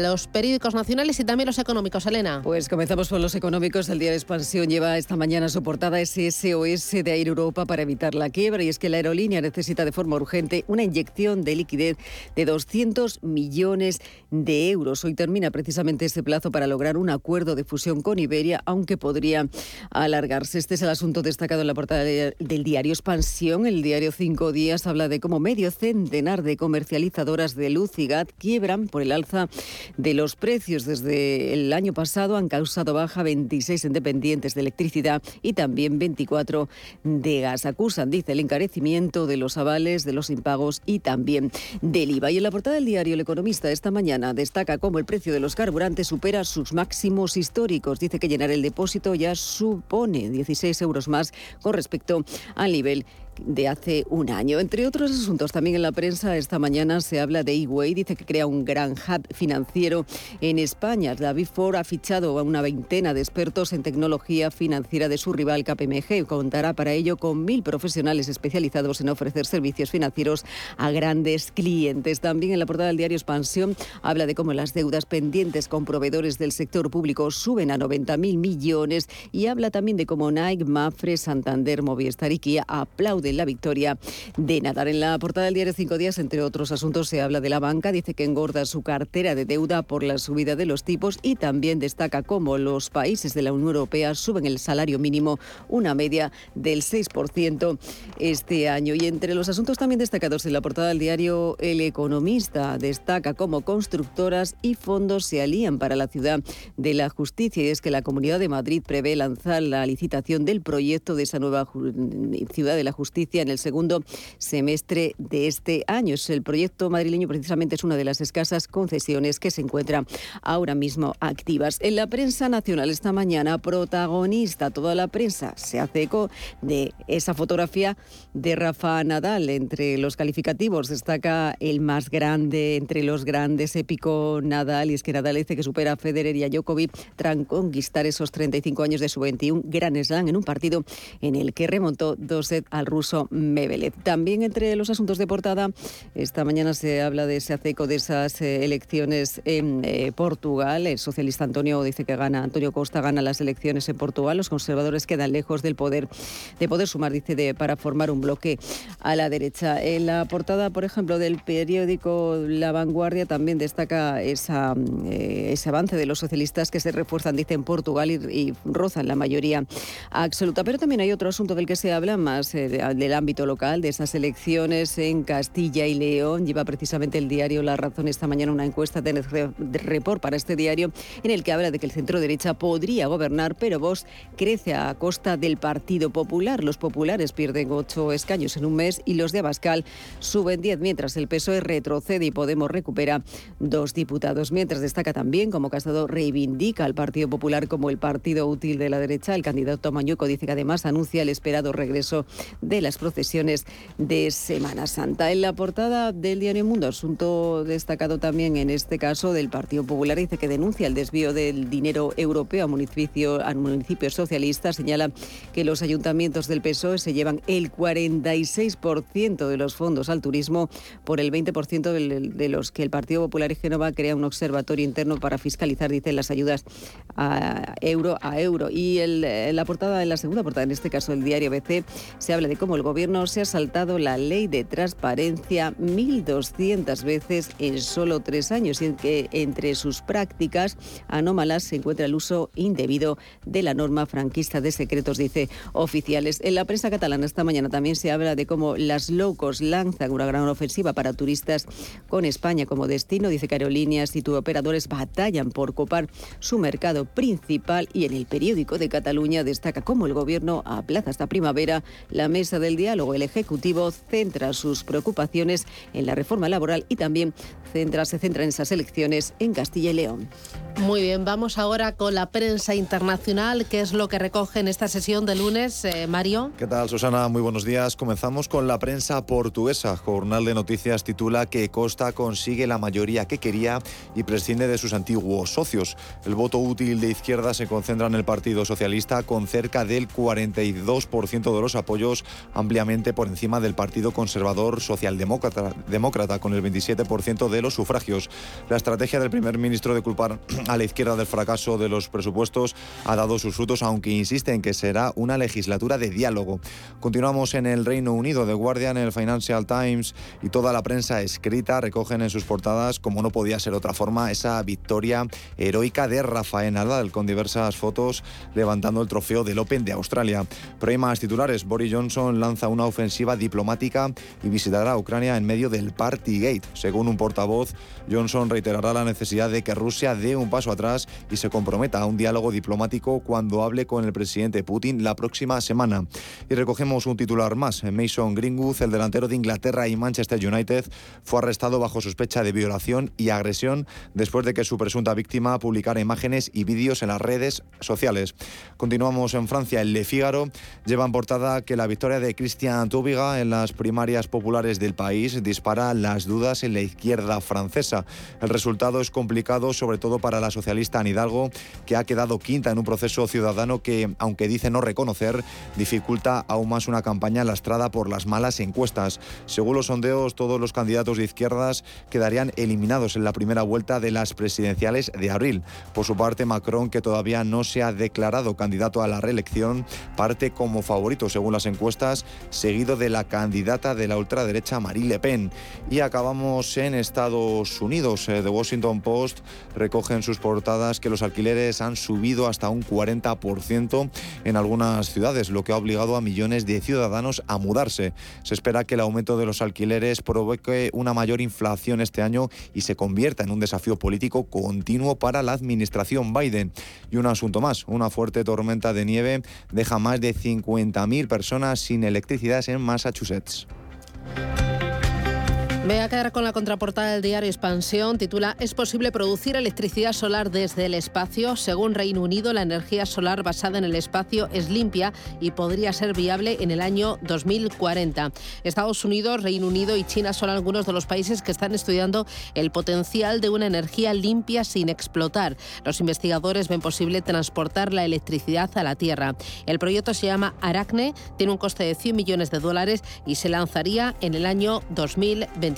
los periódicos nacionales y también los económicos. Elena. Pues comenzamos con los económicos. El diario Expansión lleva esta mañana su portada SOS de Air Europa para evitar la quiebra y es que la aerolínea necesita de forma urgente una inyección de liquidez de 200 millones de euros. Hoy termina precisamente ese plazo para lograr un acuerdo de fusión con Iberia, aunque podría alargarse. Este es el asunto destacado en la portada del diario Expansión. El diario Cinco Días habla de cómo medio centenar de comerciantes comercializadoras de luz y gas quiebran por el alza de los precios. Desde el año pasado han causado baja 26 independientes de electricidad y también 24 de gas. Acusan, dice, el encarecimiento de los avales, de los impagos y también del IVA. Y en la portada del diario El Economista esta mañana destaca cómo el precio de los carburantes supera sus máximos históricos. Dice que llenar el depósito ya supone 16 euros más con respecto al nivel de hace un año. Entre otros asuntos, también en la prensa esta mañana se habla de eWay, dice que crea un gran hub financiero en España. David Ford ha fichado a una veintena de expertos en tecnología financiera de su rival KPMG. Contará para ello con mil profesionales especializados en ofrecer servicios financieros a grandes clientes. También en la portada del diario Expansión habla de cómo las deudas pendientes con proveedores del sector público suben a 90.000 millones y habla también de cómo Nike, Mafre, Santander, Movistar y Kia aplauden de la victoria de Nadal. En la portada del diario Cinco Días, entre otros asuntos, se habla de la banca. Dice que engorda su cartera de deuda por la subida de los tipos y también destaca cómo los países de la Unión Europea suben el salario mínimo una media del 6% este año. Y entre los asuntos también destacados en la portada del diario El Economista, destaca cómo constructoras y fondos se alían para la ciudad de la justicia. Y es que la Comunidad de Madrid prevé lanzar la licitación del proyecto de esa nueva ciudad de la justicia en el segundo semestre de este año. El proyecto madrileño precisamente es una de las escasas concesiones que se encuentran ahora mismo activas. En la prensa nacional esta mañana, protagonista, toda la prensa se hace eco de esa fotografía de Rafa Nadal. Entre los calificativos destaca el más grande entre los grandes, épico Nadal, y es que Nadal dice que supera a Federer y a Djokovic tras conquistar esos 35 años de su 21 Gran Slam en un partido en el que remontó dos sets al ruso también entre los asuntos de portada, esta mañana se habla de ese aceco de esas eh, elecciones en eh, Portugal. El socialista Antonio dice que gana, Antonio Costa gana las elecciones en Portugal. Los conservadores quedan lejos del poder, de poder sumar, dice, de, para formar un bloque a la derecha. En la portada, por ejemplo, del periódico La Vanguardia también destaca esa, eh, ese avance de los socialistas que se refuerzan, dice, en Portugal y, y rozan la mayoría absoluta. Pero también hay otro asunto del que se habla más, del ámbito local, de esas elecciones en Castilla y León. Lleva precisamente el diario La Razón esta mañana una encuesta de Report para este diario en el que habla de que el centro derecha podría gobernar, pero Vox crece a costa del Partido Popular. Los populares pierden ocho escaños en un mes y los de Abascal suben diez, mientras el PSOE retrocede y Podemos recupera dos diputados. Mientras destaca también como Casado reivindica al Partido Popular como el partido útil de la derecha. El candidato Mañueco dice que además anuncia el esperado regreso de las procesiones de Semana Santa. En la portada del diario Mundo, asunto destacado también en este caso del Partido Popular, dice que denuncia el desvío del dinero europeo a, municipio, a municipios socialistas. Señala que los ayuntamientos del PSOE se llevan el 46% de los fondos al turismo por el 20% de los que el Partido Popular y Génova crea un observatorio interno para fiscalizar, dicen, las ayudas a euro a euro. Y en la portada, en la segunda portada, en este caso el diario BC, se habla de cómo el gobierno se ha saltado la ley de transparencia 1.200 veces en solo tres años y en que entre sus prácticas anómalas se encuentra el uso indebido de la norma franquista de secretos, dice oficiales. En la prensa catalana esta mañana también se habla de cómo las locos lanzan una gran ofensiva para turistas con España como destino. Dice que aerolíneas y operadores batallan por copar su mercado principal y en el periódico de Cataluña destaca cómo el gobierno aplaza esta primavera la mesa del diálogo. El Ejecutivo centra sus preocupaciones en la reforma laboral y también se centra en esas elecciones en Castilla y León. Muy bien, vamos ahora con la prensa internacional, que es lo que recoge en esta sesión de lunes, eh, Mario. ¿Qué tal, Susana? Muy buenos días. Comenzamos con la prensa portuguesa. Jornal de Noticias titula que Costa consigue la mayoría que quería y prescinde de sus antiguos socios. El voto útil de izquierda se concentra en el Partido Socialista con cerca del 42% de los apoyos, ampliamente por encima del Partido Conservador Socialdemócrata, demócrata, con el 27% de los sufragios. La estrategia del primer ministro de culpar a la izquierda del fracaso de los presupuestos ha dado sus frutos, aunque insiste en que será una legislatura de diálogo. Continuamos en el Reino Unido. The Guardian, el Financial Times y toda la prensa escrita recogen en sus portadas, como no podía ser otra forma, esa victoria heroica de Rafael Nadal, con diversas fotos levantando el trofeo del Open de Australia. Pero hay más titulares. Boris Johnson lanza una ofensiva diplomática y visitará Ucrania en medio del Partygate. Según un portavoz, Johnson reiterará la necesidad de que Rusia dé un paso atrás y se comprometa a un diálogo diplomático cuando hable con el presidente Putin la próxima semana. Y recogemos un titular más. Mason Greenwood, el delantero de Inglaterra y Manchester United, fue arrestado bajo sospecha de violación y agresión después de que su presunta víctima publicara imágenes y vídeos en las redes sociales. Continuamos en Francia. El Le Figaro lleva en portada que la victoria de Christian Toubiga en las primarias populares del país dispara las dudas en la izquierda francesa. El resultado es complicado, sobre todo para la socialista Anne Hidalgo, que ha quedado quinta en un proceso ciudadano que, aunque dice no reconocer, dificulta aún más una campaña lastrada por las malas encuestas. Según los sondeos, todos los candidatos de izquierdas quedarían eliminados en la primera vuelta de las presidenciales de abril. Por su parte, Macron, que todavía no se ha declarado candidato a la reelección, parte como favorito según las encuestas, seguido de la candidata de la ultraderecha Marine Le Pen. Y acabamos en Estados Unidos. The Washington Post recoge en sus portadas que los alquileres han subido hasta un 40% en algunas ciudades, lo que ha obligado a millones de ciudadanos a mudarse. Se espera que el aumento de los alquileres provoque una mayor inflación este año y se convierta en un desafío político continuo para la administración Biden. Y un asunto más, una fuerte tormenta de nieve deja más de 50.000 personas sin electricidad en Massachusetts. Voy a quedar con la contraportada del diario Expansión. Titula ¿Es posible producir electricidad solar desde el espacio? Según Reino Unido, la energía solar basada en el espacio es limpia y podría ser viable en el año 2040. Estados Unidos, Reino Unido y China son algunos de los países que están estudiando el potencial de una energía limpia sin explotar. Los investigadores ven posible transportar la electricidad a la Tierra. El proyecto se llama Aracne, tiene un coste de 100 millones de dólares y se lanzaría en el año 2020.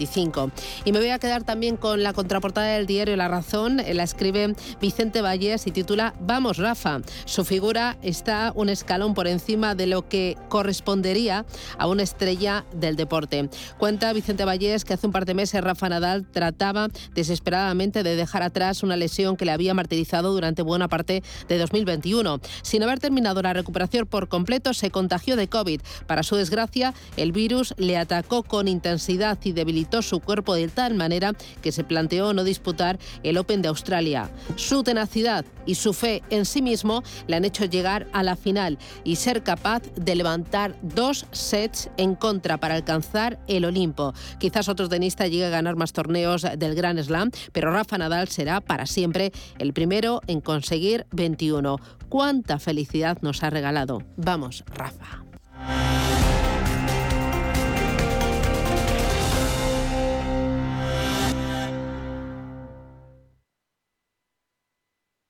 Y me voy a quedar también con la contraportada del diario La Razón. La escribe Vicente Valles y titula Vamos, Rafa. Su figura está un escalón por encima de lo que correspondería a una estrella del deporte. Cuenta Vicente Valles que hace un par de meses Rafa Nadal trataba desesperadamente de dejar atrás una lesión que le había martirizado durante buena parte de 2021. Sin haber terminado la recuperación por completo, se contagió de COVID. Para su desgracia, el virus le atacó con intensidad y su cuerpo de tal manera que se planteó no disputar el Open de Australia. Su tenacidad y su fe en sí mismo le han hecho llegar a la final y ser capaz de levantar dos sets en contra para alcanzar el Olimpo. Quizás otro tenista llegue a ganar más torneos del Grand Slam, pero Rafa Nadal será para siempre el primero en conseguir 21. ¿Cuánta felicidad nos ha regalado? Vamos, Rafa.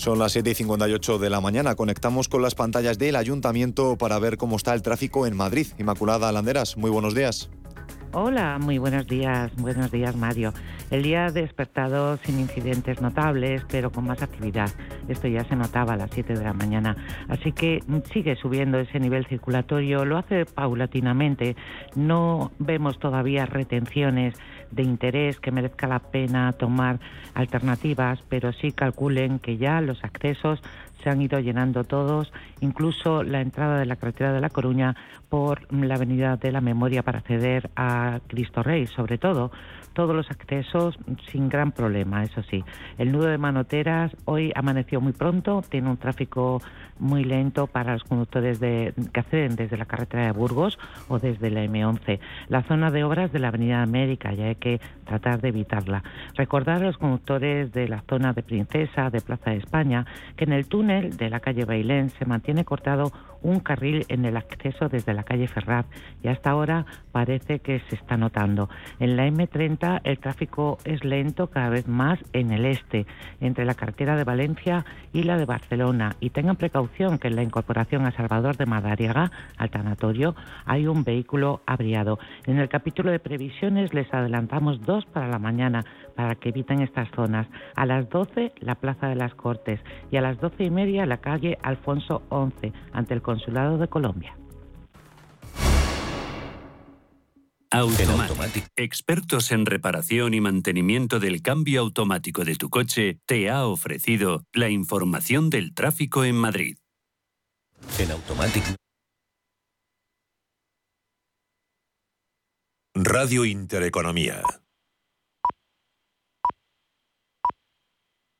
Son las 7 y 58 de la mañana. Conectamos con las pantallas del ayuntamiento para ver cómo está el tráfico en Madrid. Inmaculada Landeras, muy buenos días. Hola, muy buenos días. Buenos días, Mario. El día despertado sin incidentes notables, pero con más actividad. Esto ya se notaba a las 7 de la mañana. Así que sigue subiendo ese nivel circulatorio, lo hace paulatinamente. No vemos todavía retenciones de interés que merezca la pena tomar alternativas, pero sí calculen que ya los accesos se han ido llenando todos, incluso la entrada de la carretera de La Coruña por la Avenida de la Memoria para acceder a Cristo Rey, sobre todo todos los accesos sin gran problema, eso sí. El nudo de Manoteras hoy amaneció muy pronto, tiene un tráfico muy lento para los conductores que acceden desde la carretera de Burgos o desde la M11. La zona de obras de la Avenida América, ya hay que tratar de evitarla. Recordar a los conductores de la zona de Princesa, de Plaza de España, que en el túnel de la calle Bailén se mantiene cortado un carril en el acceso desde la calle Ferraz y hasta ahora parece que se está notando. En la M30 el tráfico es lento cada vez más en el este, entre la carretera de Valencia y la de Barcelona. Y tengan precaución que en la incorporación a Salvador de Madariaga, al tanatorio, hay un vehículo abriado. En el capítulo de previsiones les adelantamos dos para la mañana para que eviten estas zonas. A las 12 la Plaza de las Cortes y a las 12 y media la calle Alfonso 11 ante el Consulado de Colombia. Automatic, expertos en reparación y mantenimiento del cambio automático de tu coche, te ha ofrecido la información del tráfico en Madrid. En Automatic. Radio Intereconomía.